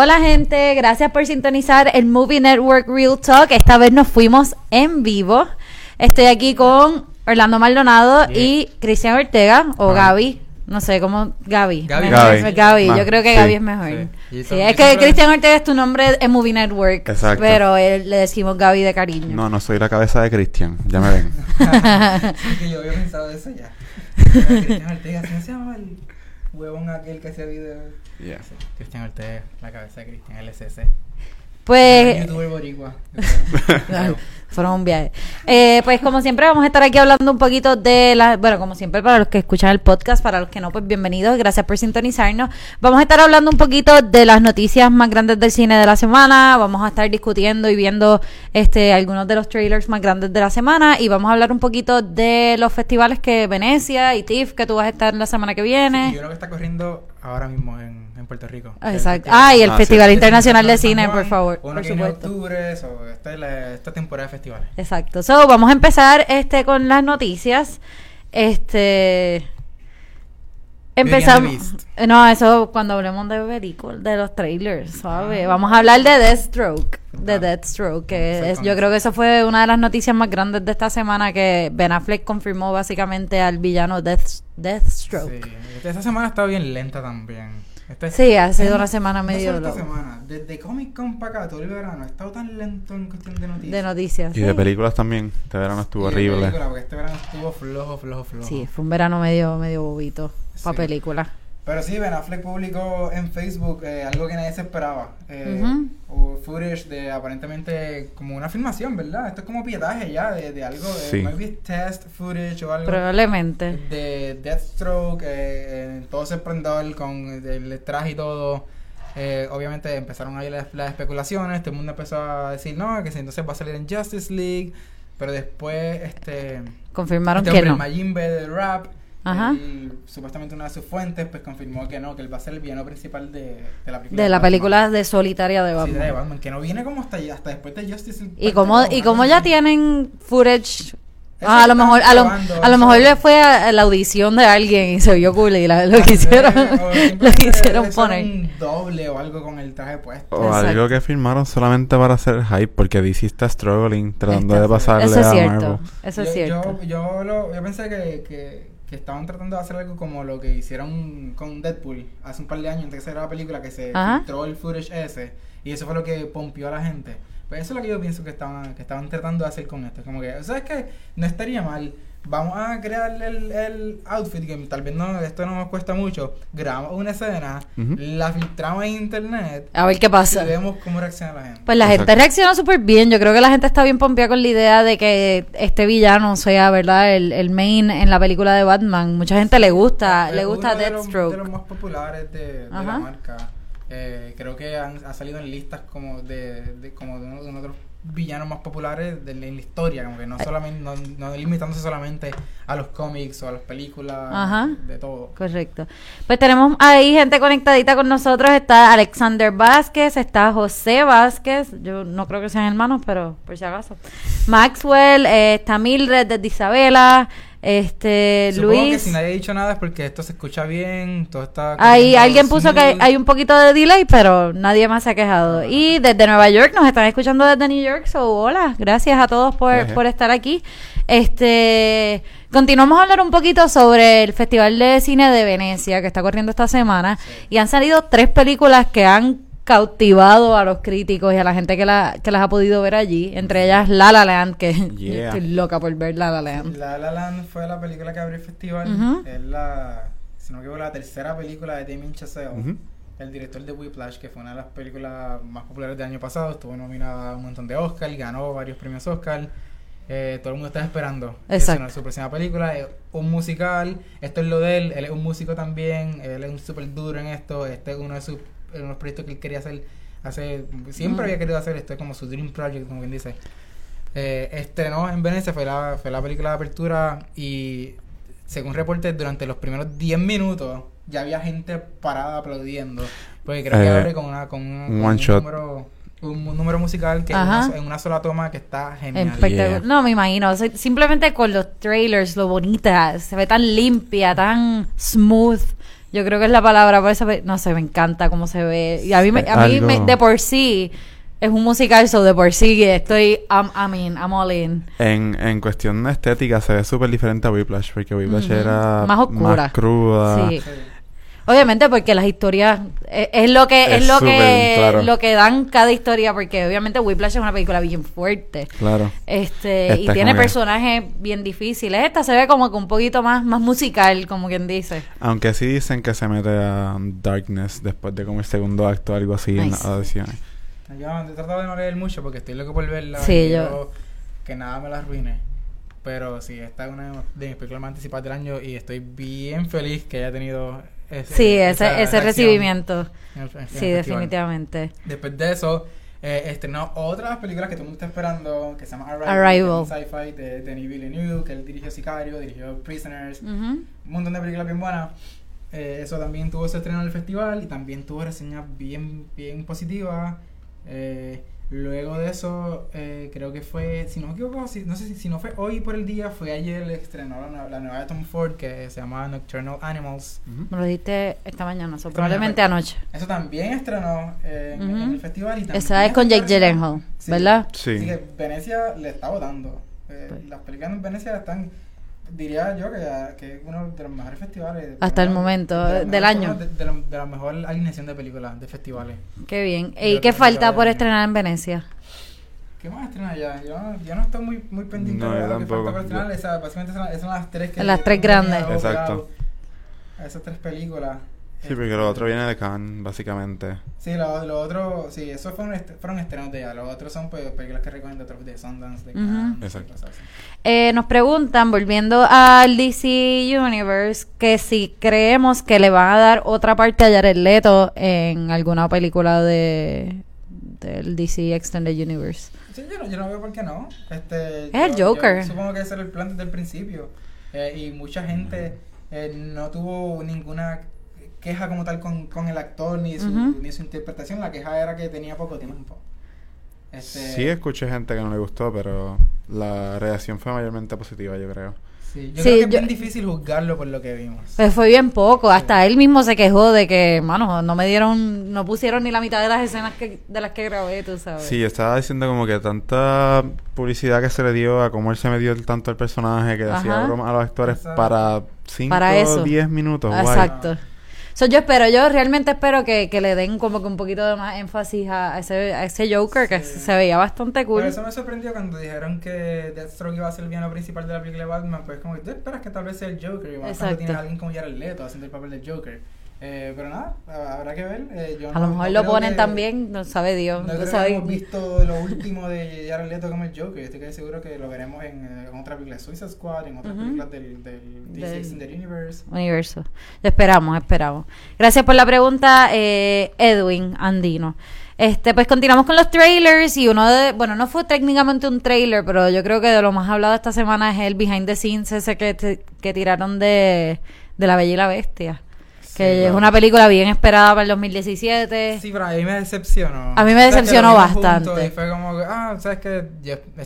Hola gente, gracias por sintonizar el Movie Network Real Talk. Esta vez nos fuimos en vivo. Estoy aquí con Orlando Maldonado y Cristian Ortega o Gaby. No sé cómo. Gaby. Gaby. Gaby. Gaby. Yo Más, creo que sí. Gaby es mejor. Sí. Sí, es que Cristian Ortega es tu nombre en Movie Network. Exacto. Pero él, le decimos Gaby de cariño. No, no soy la cabeza de Cristian. Ya me ven. Sí, que yo había pensado eso ya. Cristian Ortega, ¿cómo se llama el huevón aquel que hacía videos? Yeah. Cristian Ortega, la cabeza de Cristian LCC. Pues. boricua. Fueron un viaje. Eh, pues como siempre vamos a estar aquí hablando un poquito de la, bueno, como siempre para los que escuchan el podcast, para los que no, pues bienvenidos, gracias por sintonizarnos. Vamos a estar hablando un poquito de las noticias más grandes del cine de la semana, vamos a estar discutiendo y viendo este algunos de los trailers más grandes de la semana y vamos a hablar un poquito de los festivales que Venecia y TIFF que tú vas a estar la semana que Y viene. uno que está corriendo ahora mismo en, en Puerto Rico. Ah, El Exacto. festival- Ah, y el Ah, Festival sí. Internacional de Cine, Juan, por favor, Uno por que viene en octubre, so, esta es la, esta temporada de festivales. Exacto. So, vamos a empezar este con las noticias. Este empezamos. No, eso cuando hablemos de películas, de los trailers, ¿sabes? Vamos a hablar de Deathstroke, de Ah. Deathstroke, que es, yo creo que eso fue una de las noticias más grandes de esta semana que Ben Affleck confirmó básicamente al villano Death, Deathstroke. Sí. Esta semana ha estado bien lenta también. Esta- Sí, ha sido una semana medio esta semana, desde Comic Con para acá, todo el verano, ha estado tan lento en cuestión de noticias. De noticias. Y sí. de películas también. Este verano estuvo Y de horrible. película, porque este verano estuvo flojo, flojo, flojo. Sí, fue un verano medio, medio bobito para Sí. películas. Pero sí, Ben Affleck publicó en Facebook eh, algo que nadie se esperaba. Eh, footage de aparentemente como una filmación, ¿verdad? Esto es como pietaje ya de, de algo, de, Sí. maybe test footage o algo. Probablemente. de Deathstroke, eh, eh, todo ese esplendor con el traje y todo. Eh, obviamente empezaron ahí las, las especulaciones, todo el mundo empezó a decir, no, que si entonces va a salir en Justice League, pero después, este... Confirmaron este que hombre, no. el Majin del rap, Ajá. él, supuestamente una de sus fuentes, pues confirmó que no, que él va a ser el villano principal de, de la película. De la película de solitaria de Sí, Batman. de Batman, que no viene como hasta, hasta después de Justice League. Y parte como, y como ya tienen footage, ah, a lo mejor, a lo, grabando, a lo mejor le fue a, a la audición de alguien y se vio cool y la- lo quisieron, lo quisieron le poner. un doble o algo con el traje puesto. O Exacto. algo que filmaron solamente para hacer hype. Porque DC está struggling tratando Está- de pasarle Eso es a cierto, Marvel. eso es yo, cierto. Yo, yo, lo- yo pensé que, que, que estaban tratando de hacer algo como lo que hicieron con Deadpool hace un par de años antes de que saliera la película, que se Ajá. filtró el footage ese y eso fue lo que pompió a la gente. Pues eso es lo que yo pienso que estaban, que estaban tratando de hacer con esto. Como que, ¿sabes qué? No estaría mal. Vamos a crear el, el outfit que tal vez no, esto no nos cuesta mucho. Grabamos una escena, la filtramos en internet A ver qué pasa. y vemos cómo reacciona la gente. Pues la gente Exacto. reaccionó súper bien. Yo creo que la gente está bien pompeada con la idea de que este villano sea, ¿verdad? El, el main en la película de Batman. Mucha gente le gusta, Es le gusta uno de los- Deathstroke. De los más populares de, la marca. Eh, creo que han, ha salido en listas como de, de- como de uno, de los villanos más populares de, la- en la historia, como que no solamente no, no limitándose solamente a los cómics o a las películas, Ajá. de todo. Correcto. Pues tenemos ahí gente conectadita con nosotros. Está Alexander Vázquez, está José Vázquez. Yo no creo que sean hermanos, pero por si acaso. Maxwell, eh, está Mildred desde Isabela, este Supongo que Luis. si nadie ha dicho nada es porque esto se escucha bien, todo está Ahí alguien puso que hay un poquito de delay, pero nadie más se ha quejado. Y desde Nueva York nos están escuchando desde New York, so hola, gracias a todos por, por estar aquí. Este, continuamos a hablar un poquito sobre el Festival de Cine de Venecia que está corriendo esta semana y han salido tres películas que han cautivado a los críticos y a la gente que, la, que las ha podido ver allí, entre ellas La La Land, que Yeah. estoy loca por ver La La Land. La La Land fue la película que abrió el festival. Es la, si no me equivoco, la tercera película de Damien Chazelle. El director de Whiplash, que fue una de las películas más populares del año pasado, estuvo nominada a un montón de Oscar, ganó varios premios Oscar. Eh, todo el mundo está esperando Exacto. Su próxima película. Es un musical, esto es lo de él, él es un músico también, él es un súper duro en esto, este es uno de sus uno de los proyectos que él quería hacer hace siempre Mm. había querido hacer esto es como su dream project como quien dice eh, estrenó en Venecia fue la, fue la película de apertura y según reportes durante los primeros 10 minutos ya había gente parada aplaudiendo porque creo que Eh, abre con una con, una- un con un shot. número un, un número musical que en una, en una sola toma que está genial. Yeah. No, me imagino. O sea, simplemente con los trailers, lo bonita, se ve tan limpia, tan smooth, Yo creo que es la palabra por eso, no sé, me encanta cómo se ve. Y a mí, me, a mí me- de por sí es un musical, so de por sí estoy, I'm, I mean, I'm all in. En, en cuestión estética se ve súper diferente a Whiplash, porque Whiplash era Más oscura. cruda. Sí. Obviamente porque las historias es, es lo que es, Es lo que claro. lo que dan cada historia porque obviamente Whiplash es una película bien fuerte. Claro. Este, Esta y es tiene que- personajes bien difíciles. Esta se ve como que un poquito más más musical, como quien dice. Aunque sí dicen que se mete a Darkness después de como el segundo acto, algo así en las audiciones. Yo he tratado de no leer mucho porque estoy loco por verla. Sí, y yo- Que nada me la arruine. Pero sí, esta es una de mis películas más anticipadas del año y estoy bien feliz que haya tenido ese, Sí, ese esa ese recibimiento. el- el Sí, definitivamente. Después de eso, eh, estrenó otras películas que todo el mundo está esperando, que se llama Arrival, Arrival. sci-fi de Denis Villeneuve, que él dirigió Sicario, dirigió Prisoners, Ujú. un montón de películas bien buenas. Eh, eso también tuvo su estreno en el festival y también tuvo reseñas bien, bien positivas. Eh, luego de eso, eh, creo que fue, si no me equivoco, si, no sé si, si no fue hoy por el día, fue ayer el estrenó la, nueva- la nueva de Tom Ford que se llama Nocturnal Animals. Me lo dijiste esta mañana, so, Esta probablemente mañana anoche. Eso también estrenó eh, en, el festival. Y también Esa es con Jake Gyllenhaal, Sí. ¿verdad? Sí. Así que Venecia le está votando. Eh, Pues. Las películas en Venecia están, diría yo, que, que es uno de los mejores festivales. Hasta el momento, de del año. De, de la, de la mejor alineación de películas, de festivales. Qué bien. ¿Y qué falta por estrenar en Venecia? ¿Qué más estrena ya? Yo, no- yo no estoy muy, muy pendiente No, de lo que falta por estrenar. Esa- básicamente son, esas son las tres que... Las tres grandes. Exacto. Esas tres películas. Sí, porque lo otro viene de Cannes, básicamente. Sí, lo, lo otro, sí, esos fueron, est- fueron estrenos de ella. Los otros son pues, películas que recogen de otros de Sundance, de. Cannes, Exacto. Eh, nos preguntan, volviendo al DC Universe, que si creemos que le van a dar otra parte a Jared Leto en alguna película de del DC Extended Universe. Sí, yo no, yo no veo por qué no. Este, Es el Joker. yo supongo que ese era el plan desde el principio. Eh, y mucha gente eh, no tuvo ninguna queja como tal con, con el actor ni su, ni su interpretación. La queja era que tenía poco tiempo. Este, Sí escuché gente que no le gustó, pero la reacción fue mayormente positiva, yo creo. sí, yo Sí, creo que es yo- bien difícil juzgarlo por lo que vimos. Pues fue bien poco, hasta él mismo se quejó de que, mano, no me dieron, no pusieron ni la mitad de las escenas que, de las que grabé, tú sabes. Sí, estaba diciendo como que tanta publicidad que se le dio a cómo él se metió tanto al personaje, que Ajá. hacía bromas a los actores Exacto. para 5 Para eso. o 10 minutos. guay. So, yo espero, yo realmente espero que, que le den como que un poquito de más énfasis a, ese, a ese Joker que Sí. se veía bastante cool. Por eso me sorprendió cuando dijeron que Deathstroke iba a ser el villano principal de la película de Batman. Pues como que tú esperas que tal vez sea el Joker. Y más cuando tienes a alguien como Jared Leto haciendo el papel del Joker. Eh, pero nada, ha- habrá que ver. Eh, yo a no- lo no mejor lo ponen que- también, no sabe Dios. No no creo que sabe- hemos visto lo último de Jared Leto como el Joker. Estoy casi seguro que lo veremos en, eh, en otra película de Suicide Squad, en otras Ujú. películas del, del DC Del- Extended Universe. universo. Esperamos, esperamos. Gracias por la pregunta, eh, Edwin Andino. Este, pues continuamos con los trailers y uno de, bueno, no fue técnicamente un trailer, pero yo creo que de lo más hablado esta semana es el behind the scenes ese que, que tiraron de, de La Bella y la Bestia. Que Sí, es una película bien esperada para el 2017. Sí, pero a mí me decepcionó. A mí me decepcionó lo bastante. Y fue como, que, ah, sabes que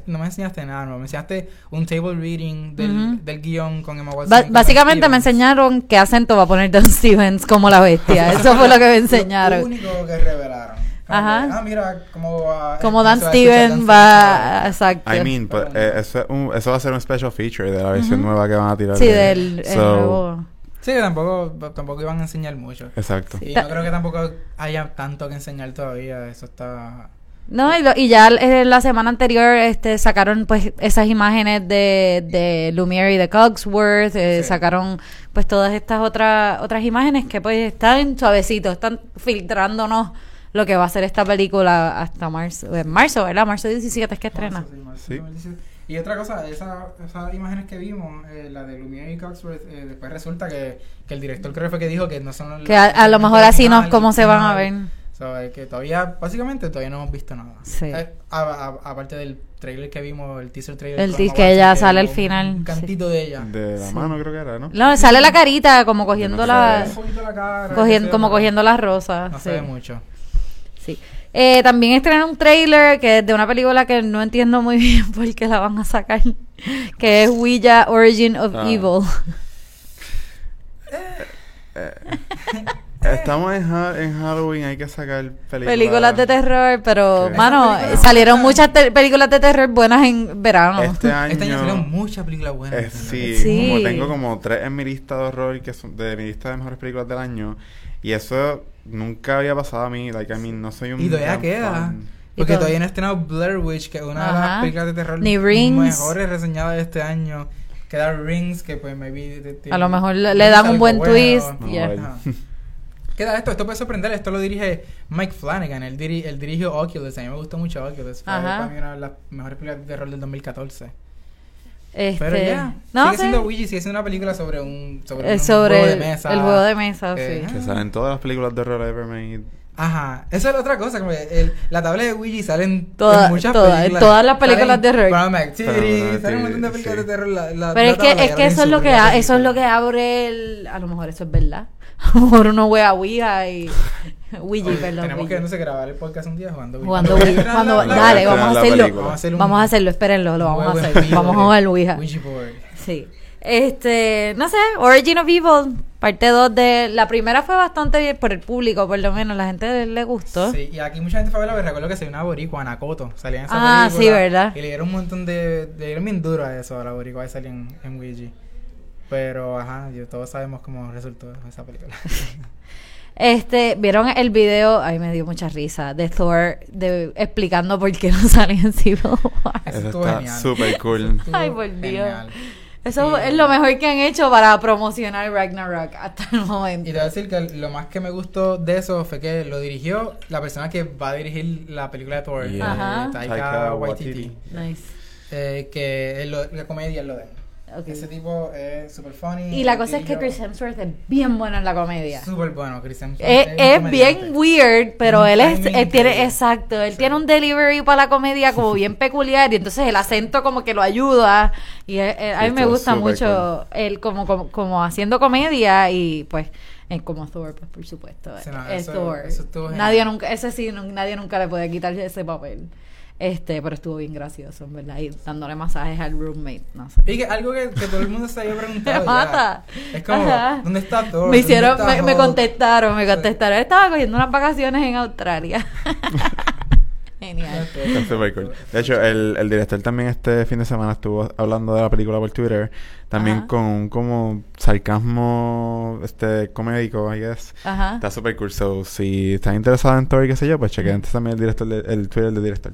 no me enseñaste nada, no, me enseñaste un table reading del, Ujú. del guion con Emma Watson. Ba- con básicamente me enseñaron qué acento va a poner Don Stevens como la bestia. Eso fue lo que me Lo enseñaron. único que revelaron. Como Ajá. ah, mira cómo va. Como Dan va Stevens Dan va, exacto. I mean, but, eh, eso, es un- eso va a ser un special feature de la versión Ujú. nueva que van a tirar. Sí, de- del el So, nuevo. Sí, tampoco, tampoco iban a enseñar mucho. Exacto. Ta- no creo que tampoco haya tanto que enseñar todavía. Eso está. No, y, lo- y ya eh, la semana anterior este, sacaron pues esas imágenes de, de Lumiere y de Cogsworth, eh, Sí. sacaron pues todas estas otras otras imágenes que pues están suavecitos, están filtrándonos lo que va a ser esta película hasta marzo, en marzo, ¿verdad? Marzo 17 es que estrena. Marzo, sí, marzo, Sí. 2017. Y otra cosa, esa- esas imágenes que vimos, eh, la de Lumiere y Cogsworth, eh, después resulta que, que el director creo que fue que dijo que no son Que a, a lo mejor así no cómo se van a ver. So, eh, que todavía, básicamente todavía no hemos visto nada. Sí. Eh, aparte del trailer que vimos, el teaser trailer. El que Watson, ella sale al un final, cantito de ella. De la Sí. mano creo que era, ¿no? No, sale la carita como cogiendo no la Un poquito la cara, cogiendo, como cogiendo las rosas. No sí. se ve mucho. Sí. Eh, también estrenaron un trailer que es de una película que no entiendo muy bien por qué la van a sacar, que es Ouija Origin of Ah. Evil. Eh, estamos en, Ha- en Halloween, hay que sacar películas. Películas de terror, pero, Sí. mano, salieron muchas películas de terror buenas en verano. Este año. Este año salieron muchas películas buenas. eh, sí, Sí. como tengo como tres en mi lista de horror que son de mi lista de mejores películas del año. Y eso nunca había pasado a mí. Like, I mean, no soy un. Y todavía queda. fan. Porque todavía no ha estrenado Blair Witch, que es una de Ajá. las películas de terror Ni Rings. mejores reseñadas de este año. Queda Rings, que pues maybe... te- te- A lo mejor le, le dan un buen bueno. twist. No, yeah. Ajá. Queda esto, esto puede sorprender, esto lo dirige Mike Flanagan, él, diri- él dirigió Oculus, a mí me gustó mucho Oculus, fue Ajá. para mí una de las mejores películas de terror del 2014. Este, Pero ya, no sigue sé. siendo Ouija, sigue siendo una película sobre un, sobre Eh, un sobre juego de el, mesa. el juego de mesa, Eh, sí. Que salen todas las películas de horror ever made. Ajá, eso es la otra cosa, como que el- la tabla de Ouija sale en, Toda- en muchas toda- en películas. todas las películas de terror. Brown Activity, salen un montón de películas sí. de terror. La, la- Pero la es que, tabla es que eso es lo que ha- eso es lo que abre el, a lo mejor eso es verdad. A lo mejor uno juega Ouija y Ouija, Oye, perdón. Tenemos que Ouija. no sé grabar el podcast un día jugando Ouija. Jugando Cuando Ouija. Cuando- la- la- dale, la- vamos a hacerlo. Vamos a hacer un- Vamos a hacerlo, espérenlo, lo vamos a hacer. Vamos a jugar Ouija. Ouija board. Sí. Este, no sé, Origin of Evil, parte 2 de... La primera fue bastante bien por el público, por lo menos, la gente le gustó. Sí, y aquí mucha gente fue a verla, recuerdo que se una boricua, Anacoto, salía en esa Ah, película. sí, ¿verdad? Y le dieron un montón de... Le dieron bien duro a eso, a la boricua que salía en, en Ouija. Pero, ajá, yo, todos sabemos cómo resultó esa película. Este, ¿vieron el video? Ay, me dio mucha risa, de Thor de, explicando por qué no salía en Civil War. Eso Eso está súper cool. Ay, por Dios. genial. Eso es lo mejor que han hecho para promocionar Ragnarok hasta el Y momento. te voy a decir que lo más que me gustó de eso fue que lo dirigió la persona que va a dirigir la película de Thor, Yeah. Eh, Taika, Taika Waititi. Waititi. Nice. Eh, que es lo- la comedia es lo de él. Ese tipo es super funny. Y la cosa es que Chris Hemsworth es bien bueno en la comedia. Súper bueno, Chris Hemsworth. Es, un es bien weird, pero él es, él tiene, exacto, él Sí. tiene un delivery para la comedia como bien peculiar y entonces el acento como que lo ayuda y eh, eh, a mí me gusta mucho él como, como, como haciendo comedia y pues eh, como Thor, pues por supuesto, Sí, no, es eso- Thor. eso nadie nunca, ese sí, no- nadie nunca le puede quitar ese papel. Este, pero estuvo bien gracioso, en verdad, y dándole masajes al roommate, no sé. Y que algo que, que todo el mundo se había preguntado. Me ya. mata. Es como, Ajá. ¿dónde está Thor? Me ¿Dónde hicieron, me, contestaron, me contestaron. Estaba cogiendo unas vacaciones en Australia. Genial. Está súper cool. De hecho, el, el director también este fin de semana estuvo hablando de la película por Twitter. También Ajá. con un como sarcasmo este comédico, I guess. Ajá. Está súper cool. So, si están interesados en Tori, qué sé yo, pues chequen antes también el director de- el Twitter del director.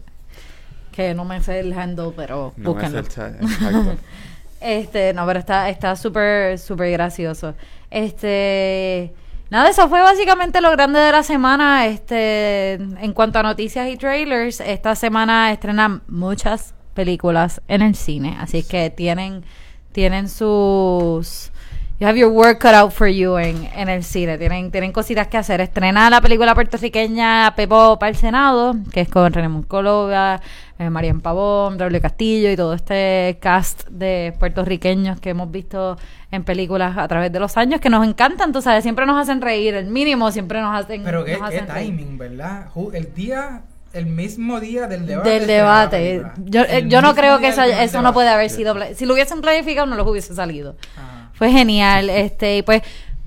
Que no me sé el handle, pero No me búsquenlo. sé el chat, exacto. Este, no, pero está está súper, súper gracioso. Este, nada, eso fue básicamente lo grande de la semana. Este, en cuanto a noticias y trailers, esta semana estrenan muchas películas en el cine, así que tienen, tienen sus You have your work cut out for you en, en el cine. Tienen, tienen cositas que hacer. Estrena la película puertorriqueña Pepo para el Senado, que es con René Moncólova, eh, Marian Pavón, Raúl Castillo y todo este cast de puertorriqueños que hemos visto en películas a través de los años que nos encantan, tú sabes, siempre nos hacen reír, el mínimo siempre nos hacen Pero qué, nos qué reír. timing, ¿verdad? El día, el mismo día del debate. Del debate. Yo, eh, yo no creo que eso, eso no puede haber sido... Si lo hubiesen planificado, no los hubiese salido. Ajá. Fue genial, este, y pues,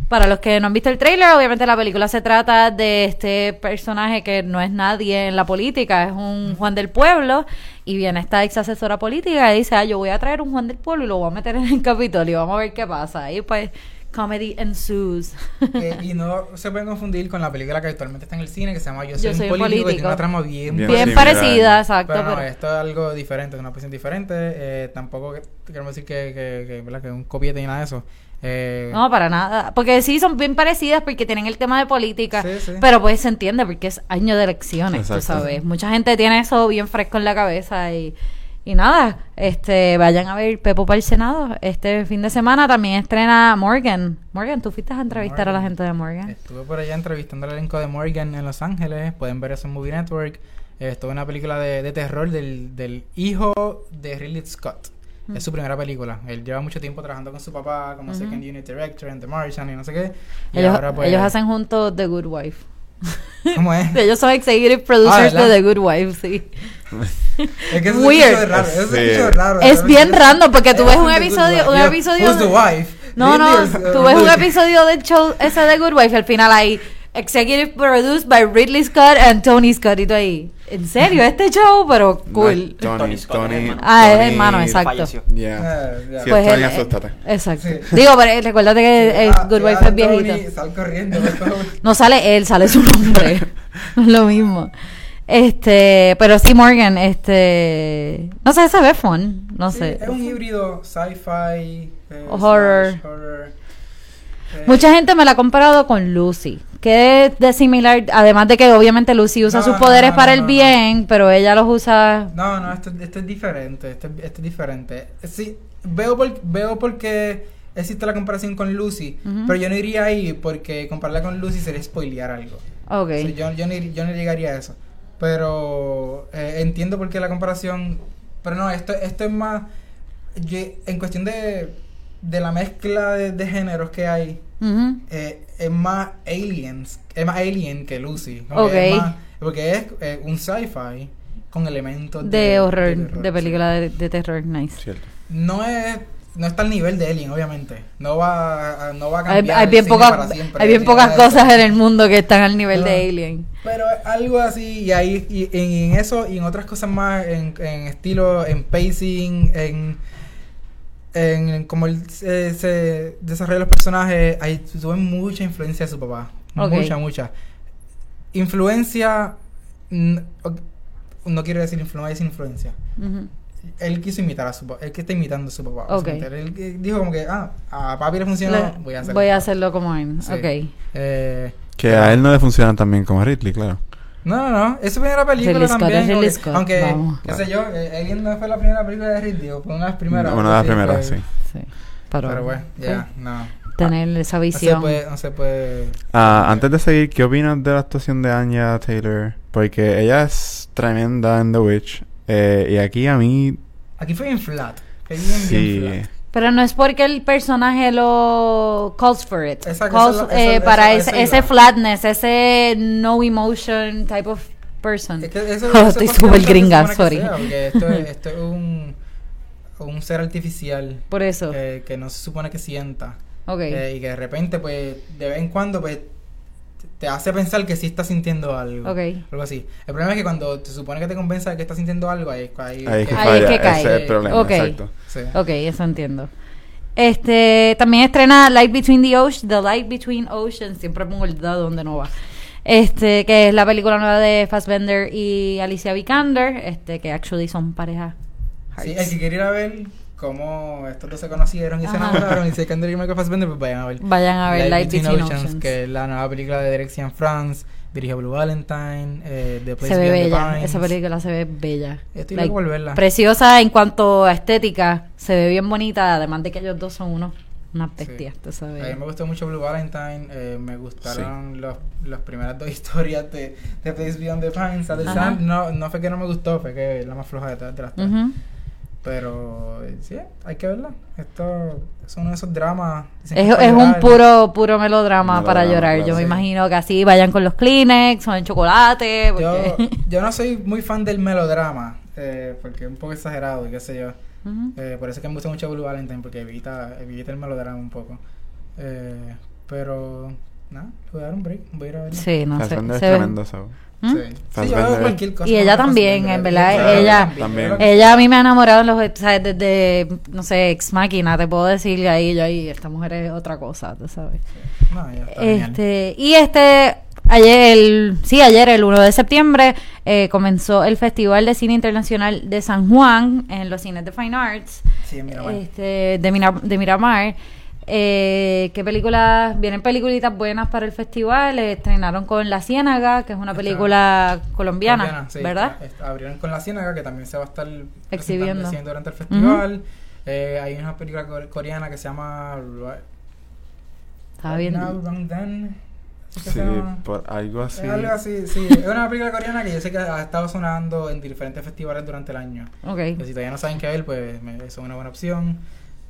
para los que no han visto el trailer, obviamente la película se trata de este personaje que no es nadie en la política, es un Juan del Pueblo, y viene esta ex asesora política y dice, ah, yo voy a traer un Juan del Pueblo y lo voy a meter en el Capitolio, vamos a ver qué pasa. Y pues, comedy ensues. Eh, y no se pueden confundir con la película que actualmente está en el cine, que se llama Yo soy, Yo soy un un político, que tiene una trama bien, Bien Bien parecida, exacto, Pero no, pero... esto es algo diferente, es una posición diferente. Eh, tampoco que- queremos decir que, que, que, ¿verdad? que es un copiete ni nada de eso. Eh, No, para nada. Porque sí, son bien parecidas porque tienen el tema de política. Sí, sí. Pero pues se entiende porque es año de elecciones, tú Exacto. sabes. Mucha gente tiene eso bien fresco en la cabeza y, y nada, este, vayan a ver Pepo para el Senado. Este fin de semana también estrena Morgan. Morgan, tú fuiste a entrevistar a la gente de Morgan. Estuve por allá entrevistando al elenco de Morgan en Los Ángeles. Pueden ver eso en Movie Network. Eh, estuvo en una película de, de terror del, del hijo de Ridley Scott. Mm. Es su primera película. Él lleva mucho tiempo trabajando con su papá como Ujú. Second Unit Director en The Martian y no sé qué. Y Ellos, ahora pues... ellos hacen juntos The Good Wife. ¿Cómo es? Ellos son executive producers ¿verdad? de The Good Wife, sí. Es que eso Weird. escucha raro. Eso Sí. raro. Es bien random porque tú ves un episodio, Wife. un episodio Who's the wife? No, no, es- tú ves un episodio del show ese de Good Wife y al final hay Executive Produced by Ridley Scott and Tony Scott y tú ahí. ¿En serio? Este show, pero cool. No, Tony, Tony Tony, hermano. Ah, es Tony- hermano, exacto. Falleció. Yeah. Ah, ya. Si Pues es Tony. Exacto. Sí. Digo, pero eh, recuérdate que eh, Ah, Good que Wife ahora es viejito. Tony, Sal corriendo. No sale él, sale su nombre. No es lo mismo. Este, pero sí, Morgan, este. No sé, se ve fun. No Sí, sé. es un híbrido sci-fi, eh, Horror. slash horror. Eh, Mucha gente me la ha comparado con Lucy. Es de similar, además de que obviamente Lucy usa No, sus poderes no, para el bien, pero ella los usa. No, no, esto, esto es diferente, esto, esto es diferente. Sí, veo por, veo por qué existe la comparación con Lucy, pero yo no iría ahí porque compararla con Lucy sería spoilear algo. Ok. O sea, yo, yo, no, yo no llegaría a eso. Pero eh, entiendo por qué la comparación. Pero no, esto, esto es más. yo- en cuestión de, de la mezcla de, de géneros que hay, Eh, es más aliens. Es más alien que Lucy. Es más- porque es eh, un sci-fi con elementos De horror, terror, de sí. película de, de terror, nice. Cierto. No es. No está al nivel de Alien, obviamente. No va a, no va a Hay, cambiar. hay bien pocas, para siempre, hay bien pocas cosas en el mundo que están al nivel de. Alien. Pero algo así, y ahí, y, en, en eso, y en otras cosas más, en, en estilo, en pacing, en, en, en cómo él se, se desarrolla los personajes, ahí tuve mucha influencia de su papá. Mucha, mucha. Influencia, no quiero decir influencia, voy a decir influencia. Él quiso imitar a su papá, él que está imitando a su papá. Ok. básicamente. Él que dijo como que, ah, a papi le funcionó, Le- voy a hacerlo. voy a hacerlo como él. Sí. Ok. Eh, Que a él no le funcionan tan bien como a Ridley, claro. No, no, no. Es su primera película Ridley Scott también. es Scott, Aunque, vamos. qué sé yo, eh, Alien no fue la primera película de Ridley, o fue una de las primeras. Una de las primeras, sí. Sí. Pero, Pero bueno, sí. ya, no. Tener esa No se visión. puede, no se puede. Ah, antes de seguir, ¿qué opinas de la actuación de Anya Taylor? Porque ella es tremenda en The Witch. eh, y aquí a mí. Aquí fue bien flat. Fue bien, Sí. bien flat. Pero no es porque el personaje lo calls for it. Exacto, Calls, eso- eh, eso- para eso- ese, ese flatness, ese no emotion type of person. Es que eso, Oh, estoy es súper gringa, sorry. sea, porque esto, es, esto es un, un ser artificial Por eso. eh, que no se supone que sienta. ok. Eh, y que de repente, pues, de vez en cuando, pues, te hace pensar que sí está sintiendo algo. Ok. Algo así. El problema es que cuando se supone que te convenza de que estás sintiendo algo, ahí, ahí, Ahí es que Ahí falla. es que cae. Ese es el problema, Ok. exacto. Sí. Ok, eso entiendo. Este, también estrena Light Between the Oceans, The Light Between Oceans, siempre pongo el dedo donde no va. Este, que es la película nueva de Fassbender y Alicia Vikander, este, que actually son pareja. Sí, hearts. el que quiere ir a ver cómo estos dos se conocieron y se Ajá. enamoraron y se Kendrick y Michael Fassbender, pues vayan a ver. Vayan a ver Light, Between, Oceans. que es la nueva película de Direction France, dirige Blue Valentine, eh, The Place Se ve the bella, Pines. esa película se ve bella. Estoy Like, loco por verla. Preciosa en cuanto a estética, se ve bien bonita, además de que ellos dos son unos unas Sí. bestias, tú A mí me gustó mucho Blue Valentine, eh, me gustaron los, las primeras dos historias de, de Place Beyond the Pines. No, no fue que no me gustó, fue que es la más floja de, todas- de las tres. Pero eh, sí, hay que verla. Esto es uno de esos dramas. Es, es un puro puro melodrama Melodrama, para llorar. claro, Yo me sí. imagino que así vayan con los Kleenex o en chocolate. Yo, Porque... yo no soy muy fan del melodrama, eh, porque es un poco exagerado y qué sé yo. Eh, por eso es que me gusta mucho Blue Valentine, porque evita, evita el melodrama un poco. Eh, pero, nada, le voy a dar un break, voy a ir a verla. Sí, no sé. Se tremendo, ¿sabes? ¿Mm? Sí, sí yo Fassbender. veo cualquier cosa. Y ella también, en verdad, Claro, ella- También. Ella a mí me ha enamorado en los, sea, desde, no sé, Ex Máquina, te puedo decir ahí, yo ahí, esta mujer es otra cosa, tú sabes. No, genial. Este, y este, ayer, el, sí, ayer, el 1 de septiembre, eh, comenzó el Festival de Cine Internacional de San Juan en los cines de Fine Arts, Sí, este, de, Mira- de Miramar. Eh, ¿Qué películas? Vienen peliculitas buenas para el festival. eh, estrenaron con La Ciénaga, que es una película colombiana, Colombiana, sí. ¿verdad? Eh, abrieron con La Ciénaga, que también se va a estar Exhibiendo. durante el festival. Eh, hay una película core- coreana que se llama... ¿Así que Sí, por algo así. Es algo así, sí. Es una película coreana que yo sé que ha estado sonando en diferentes festivales durante el año. Ok. Que si todavía no saben qué ver, pues me- es una buena opción.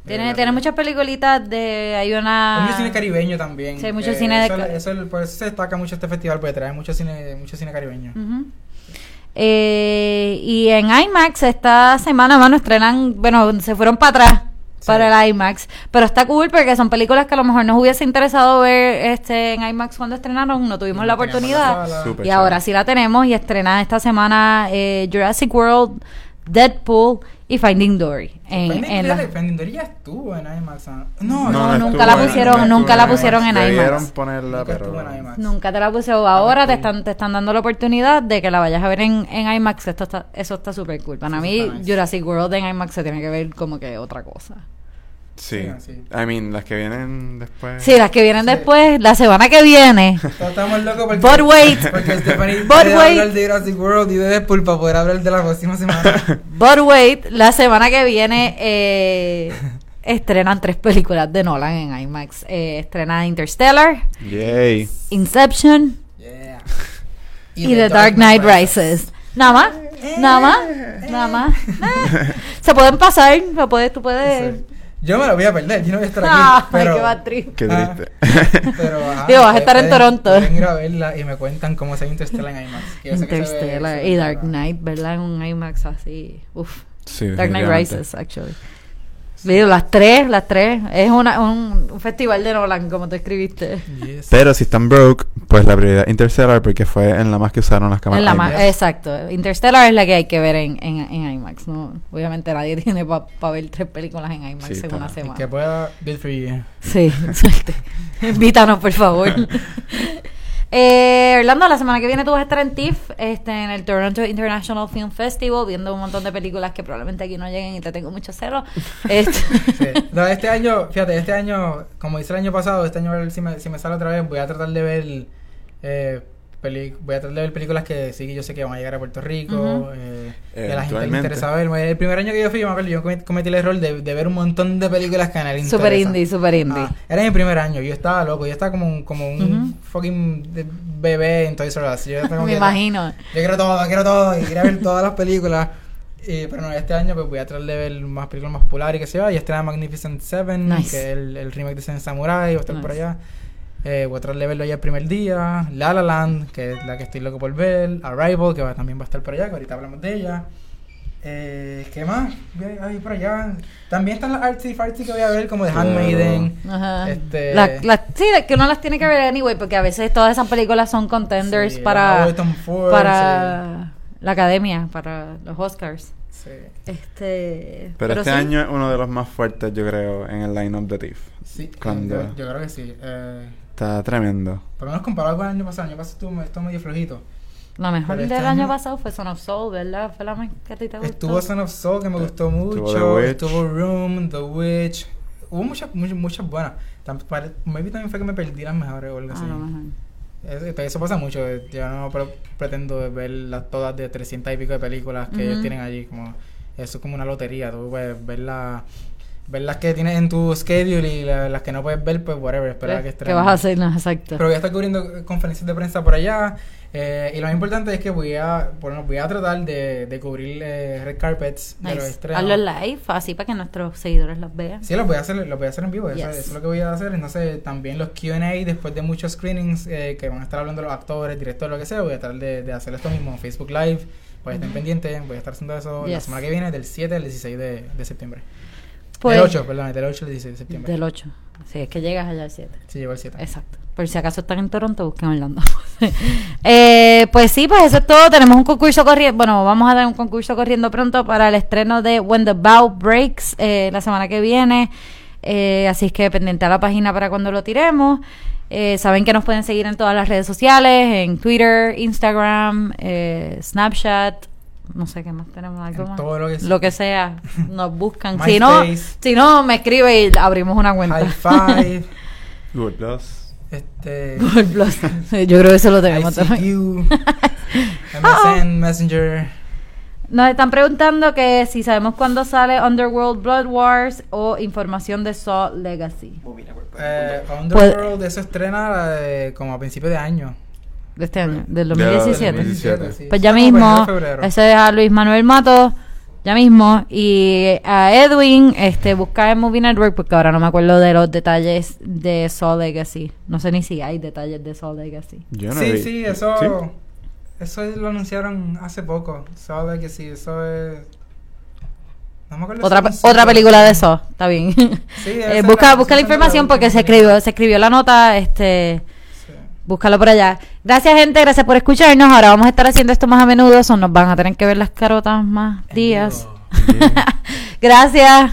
Tiene, Eh, tiene muchas peliculitas de... Hay una... Hay mucho cine caribeño también. Sí, hay mucho Eh, cine de eso, ca- eso, por eso se destaca mucho este festival, porque trae mucho cine, mucho cine caribeño. Eh, y en IMAX esta semana, mano, estrenan, bueno, se fueron para atrás para el IMAX. Pero está cool porque son películas que a lo mejor nos hubiese interesado ver este en IMAX cuando estrenaron, no tuvimos la oportunidad. la Y ahora sí la tenemos y estrena esta semana eh, Jurassic World, Deadpool y Finding Dory. En, Finding en la- Finding Dory ya estuvo en IMAX. ¿ah? No, No, no, nunca la en- pusieron- no nunca la pusieron en Debieron IMAX. ponerla, Nunca pero... en IMAX. Nunca te la puse. Ahora te están, te están dando la oportunidad de que la vayas a ver en, en IMAX. Esto está, eso está súper cool. Para Sí, mí. Jurassic World en IMAX se tiene que ver como que otra cosa. Sí. Sí, sí. I mean, las que vienen después... Sí, las que vienen Sí. después, la semana que viene. Estamos locos porque, But wait. porque Stephanie But wait. hablar de Jurassic World y de Deadpool para poder hablar de la próxima semana. But wait, la semana que viene eh, estrenan tres películas de Nolan en IMAX. Eh, estrena Interstellar, Yay. Inception Yeah. y, The Dark Knight Rises. Nada más, nada más, nada más. Eh, Se pueden pasar, se puede, tú puedes. Sí. Yo me lo voy a perder, yo no voy a estar aquí. Ay, pero, qué bad trip. Qué Ah. triste. pero ajá, Digo, vas a estar en Toronto. Pueden ir a verla y me cuentan cómo se ve Interstellar en IMAX. que sé que se ve- Interstellar y Dark. Knight, ¿verdad? En un IMAX así. Uf. sí, Dark Knight. Rises, actually. Digo, las tres, las tres. Es una, un, un festival de Nolan, como tú escribiste. Yes. Pero si están broke, pues la prioridad Interstellar porque fue en la más que usaron las cámaras. Es la más- IMAX. exacto. Interstellar es la que hay que ver en, en, en IMAX. ¿no? Obviamente nadie tiene para ver tres películas en IMAX Sí, en está. una semana. que pueda, good for you. Sí, exacto. Invítanos, por favor. Eh, Orlando, la semana que viene tú vas a estar en TIFF, este, en el Toronto International Film Festival, viendo un montón de películas que probablemente aquí no lleguen y te tengo mucho celo. Este, Sí. No, este año, fíjate, este año, como hice el año pasado, este año a ver si me, si me sale otra vez, voy a tratar de ver eh, peli- voy a tratar de ver películas que sí que yo sé que van a llegar a Puerto Rico, eh, que a la gente le interesa ver. El primer año que yo fui, me acuerdo, yo comet- cometí el error de, de ver un montón de películas que a nadie le super indie, super indie. Ah, era mi primer año, yo estaba loco, yo estaba como un, como un Ujú. fucking de- bebé en Toys R Us. Yo, estaba como Me que- imagino. yo quiero todo, quiero todo, y quería ver todas las películas. Y, pero no, este año pues voy a tratar de ver más películas más populares y que se va. Y estrena Magnificent Seven, Nice. que es el, el remake de Seven Samurai, va a estar por allá. Eh, tratar de verlo ya el primer día. La La Land, que es la que estoy loco por ver. Arrival, que va- también va a estar por allá, que ahorita hablamos de ella. Eh, ¿Qué más? Voy a- Ahí por allá. También están las artsy fartsy que voy a ver, como The Claro. Handmaiden. Ajá. Este- La- la- sí, de que uno las tiene que ver anyway, porque a veces todas esas películas son contenders Sí, para, de Ford, para la academia, para los Oscars. Sí. Este, Pero, este sí. año es uno de los más fuertes, yo creo, en el line-up de TIFF. Sí, Cuando- yo, yo creo que sí. Eh, Está tremendo. por lo menos comparado con el año pasado. El año pasado estuvo, estuvo medio flojito. La mejor del este año año- pasado fue Son of Soul, ¿verdad? Fue la más que a ti te gustó. Estuvo Son of Soul, que me gustó mucho. The. Estuvo Room, The Witch. Hubo muchas, muchas, muchas buenas. Tam- pare- Maybe también fue que me perdí las mejores o algo Ah, así. Eso, eso pasa mucho. eh, Yo no pre- pretendo ver las todas de 300 y pico de películas que ellos Ujú. tienen allí. Como, eso es como una lotería. Tú puedes ver, la- ver las que tienes en tu schedule y la- las que no puedes ver, pues whatever. Esperar a que ¿Qué estrenen. vas a hacer? No, exacto. Pero voy a estar cubriendo eh, conferencias de prensa por allá. eh, y lo más importante es que voy a, bueno, voy a tratar de, de cubrir eh, red carpets de los Nice. estrenos. Hazlo live, así para que nuestros seguidores los vean. Sí, lo voy a hacer, lo voy a hacer en vivo, eso, Yes. eso es lo que voy a hacer. Entonces, también los QA después de muchos screenings eh, que van a estar hablando los actores, directores, lo que sea, voy a tratar de, de hacer esto mismo en Facebook Live. Pues estén Ujú. pendientes, voy a estar haciendo eso la semana que viene, del 7 al 16 de, de septiembre. Pues, del 8, perdón, del 8 al 16 de septiembre. Del 8. Sí, es que llegas allá al 7. Sí, llegó el 7. Exacto. Por si acaso están en Toronto, busquen Orlando. eh, pues sí, pues eso es todo. Tenemos un concurso corriendo. Bueno, vamos a dar un concurso corriendo pronto para el estreno de When the Bow Breaks eh, la semana que viene. Eh, así es que pendiente a la página para cuando lo tiremos. Eh, saben que nos pueden seguir en todas las redes sociales, en Twitter, Instagram, eh, Snapchat, no sé qué más tenemos, algo En más. todo lo que sea. Lo que sea, nos buscan. si no, si no, me escribe y abrimos una cuenta. High Five, Good Plus. este, Google Plus. Yo creo que eso lo tenemos también. MSN, Messenger. Nos están preguntando que si sabemos cuándo sale Underworld Blood Wars o información de Saw Legacy Eh, Underworld, eso estrena eh, como a principios de año. De este año, del De- 2017. 2017. sí. Pues ya mismo, ese es a Luis Manuel Mato, ya mismo, y a Edwin, este, busca en Movie Network, porque ahora no me acuerdo de los detalles de Saw Legacy. No sé ni si hay detalles de Saw Legacy. Yo no sí, vi- sí, eso, ¿Sí? eso lo anunciaron hace poco. Que sí, eso es... No me acuerdo Otra, si pe- otra película de eso, está bien. Sí, Eh, busca la- busca la información la porque se escribió, se escribió la nota, este. Búscalo por allá. Gracias gente, gracias por escucharnos. Ahora vamos a estar haciendo esto más a menudo, so nos van a tener que ver las carotas más días. Gracias.